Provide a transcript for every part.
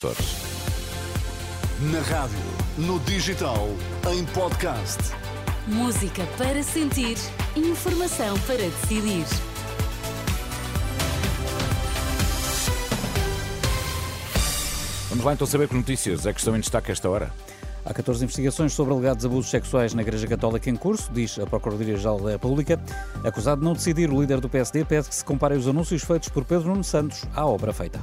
Na rádio, no digital, em podcast. Música para sentir, informação para decidir. Vamos lá então saber que notícias é que estão em destaque a esta hora. Há 14 investigações sobre alegados abusos sexuais na Igreja Católica em curso, diz a Procuradoria-Geral da República. Acusado de não decidir, o líder do PSD pede que se comparem os anúncios feitos por Pedro Nuno Santos à obra feita.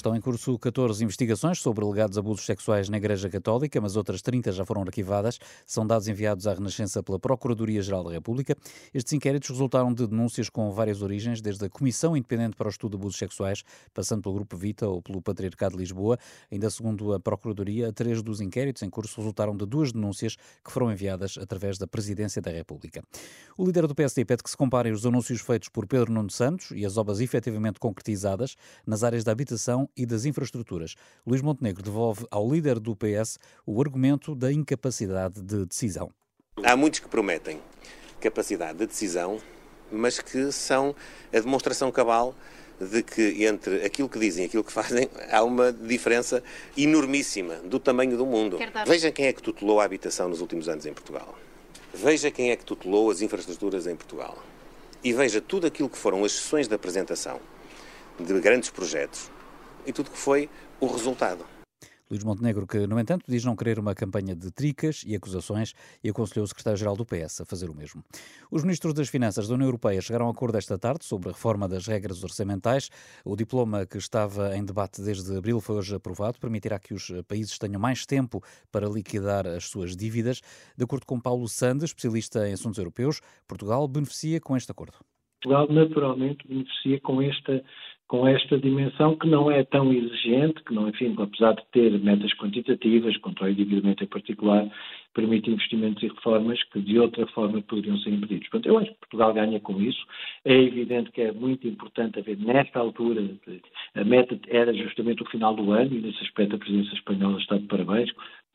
Estão em curso 14 investigações sobre alegados abusos sexuais na Igreja Católica, mas outras 30 já foram arquivadas. São dados enviados à Renascença pela Procuradoria-Geral da República. Estes inquéritos resultaram de denúncias com várias origens, desde a Comissão Independente para o Estudo de Abusos Sexuais, passando pelo Grupo Vita ou pelo Patriarcado de Lisboa. Ainda segundo a Procuradoria, três dos inquéritos em curso resultaram de duas denúncias que foram enviadas através da Presidência da República. O líder do PSD pede que se comparem os anúncios feitos por Pedro Nuno Santos e as obras efetivamente concretizadas nas áreas da habitação e das infraestruturas. Luís Montenegro devolve ao líder do PS o argumento da incapacidade de decisão. Há muitos que prometem capacidade de decisão, mas que são a demonstração cabal de que entre aquilo que dizem e aquilo que fazem há uma diferença enormíssima do tamanho do mundo. Veja quem é que tutelou a habitação nos últimos anos em Portugal. Veja quem é que tutelou as infraestruturas em Portugal. E veja tudo aquilo que foram as sessões de apresentação de grandes projetos e tudo que foi o resultado. Luís Montenegro, que, no entanto, diz não querer uma campanha de tricas e acusações e aconselhou o secretário-geral do PS a fazer o mesmo. Os ministros das Finanças da União Europeia chegaram a acordo esta tarde sobre a reforma das regras orçamentais. O diploma que estava em debate desde abril foi hoje aprovado, permitirá que os países tenham mais tempo para liquidar as suas dívidas. De acordo com Paulo Sandes, especialista em assuntos europeus, Portugal beneficia com este acordo. Portugal naturalmente beneficia com esta com esta dimensão que não é tão exigente, que não, enfim, apesar de ter metas quantitativas, controle de endividamento em particular, permite investimentos e reformas que de outra forma poderiam ser impedidos. Portanto, eu acho que Portugal ganha com isso. É evidente que é muito importante haver, nesta altura, a meta era justamente o final do ano e nesse aspecto a presidência espanhola está de parabéns,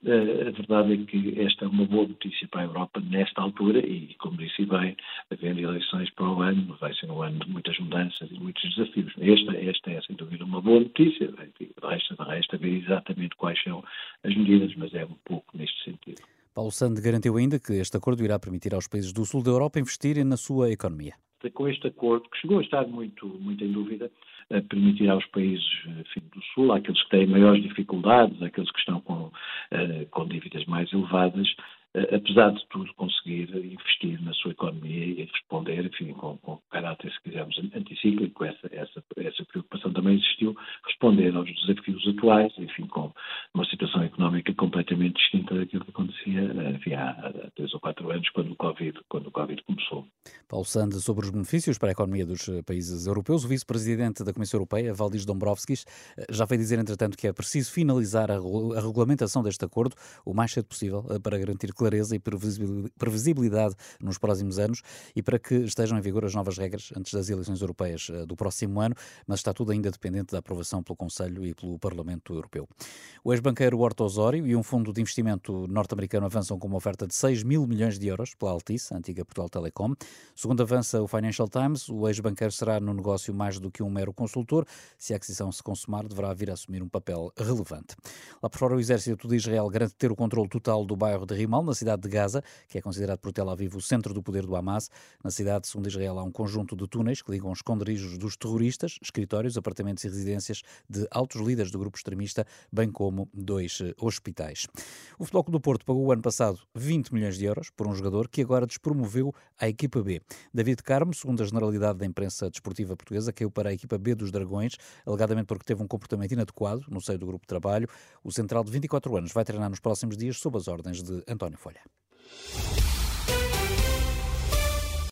a verdade é que esta é uma boa notícia para a Europa nesta altura e, como disse bem, havendo eleições para o ano, vai ser um ano de muitas mudanças e muitos desafios. Esta, esta é, sem dúvida, uma boa notícia. Resta, resta ver exatamente quais são as medidas, mas é um pouco neste sentido. Paulo Sande garantiu ainda que este acordo irá permitir aos países do sul da Europa investirem na sua economia. Com este acordo, que chegou a estar muito, muito em dúvida, permitir aos países enfim, do Sul, àqueles que têm maiores dificuldades, àqueles que estão com, uh, com dívidas mais elevadas, apesar de tudo, conseguir investir na sua economia e responder, enfim, com, com caráter, se quisermos, anticíclico, essa, essa, essa preocupação também existiu, responder aos desafios atuais, enfim, com uma situação económica completamente distinta daquilo que acontecia enfim, há três ou quatro anos, quando o Covid, quando o COVID começou. Paulo Sandes, sobre os benefícios para a economia dos países europeus, o vice-presidente da Comissão Europeia, Valdis Dombrovskis, já vai dizer, entretanto, que é preciso finalizar a, a regulamentação deste acordo o mais cedo possível para garantir clareza e previsibilidade nos próximos anos e para que estejam em vigor as novas regras antes das eleições europeias do próximo ano, mas está tudo ainda dependente da aprovação pelo Conselho e pelo Parlamento Europeu. O ex-banqueiro Horto Osório e um fundo de investimento norte-americano avançam com uma oferta de 6 mil milhões de euros pela Altice, antiga Portugal Telecom. Segundo avança o Financial Times, o ex-banqueiro será no negócio mais do que um mero consultor. Se a aquisição se consumar, deverá vir a assumir um papel relevante. Lá por fora, o exército de Israel garante ter o controle total do bairro de Rimal, na cidade de Gaza, que é considerado por Tel Aviv o centro do poder do Hamas. Na cidade, segundo Israel, há um conjunto de túneis que ligam os esconderijos dos terroristas, escritórios, apartamentos e residências de altos líderes do grupo extremista, bem como dois eh, hospitais. O Futebol do Porto pagou o ano passado 20 milhões de euros por um jogador que agora despromoveu a equipa B. David Carmo, segundo a generalidade da imprensa desportiva portuguesa, caiu para a equipa B dos Dragões, alegadamente porque teve um comportamento inadequado no seio do grupo de trabalho. O central de 24 anos vai treinar nos próximos dias sob as ordens de António Folha.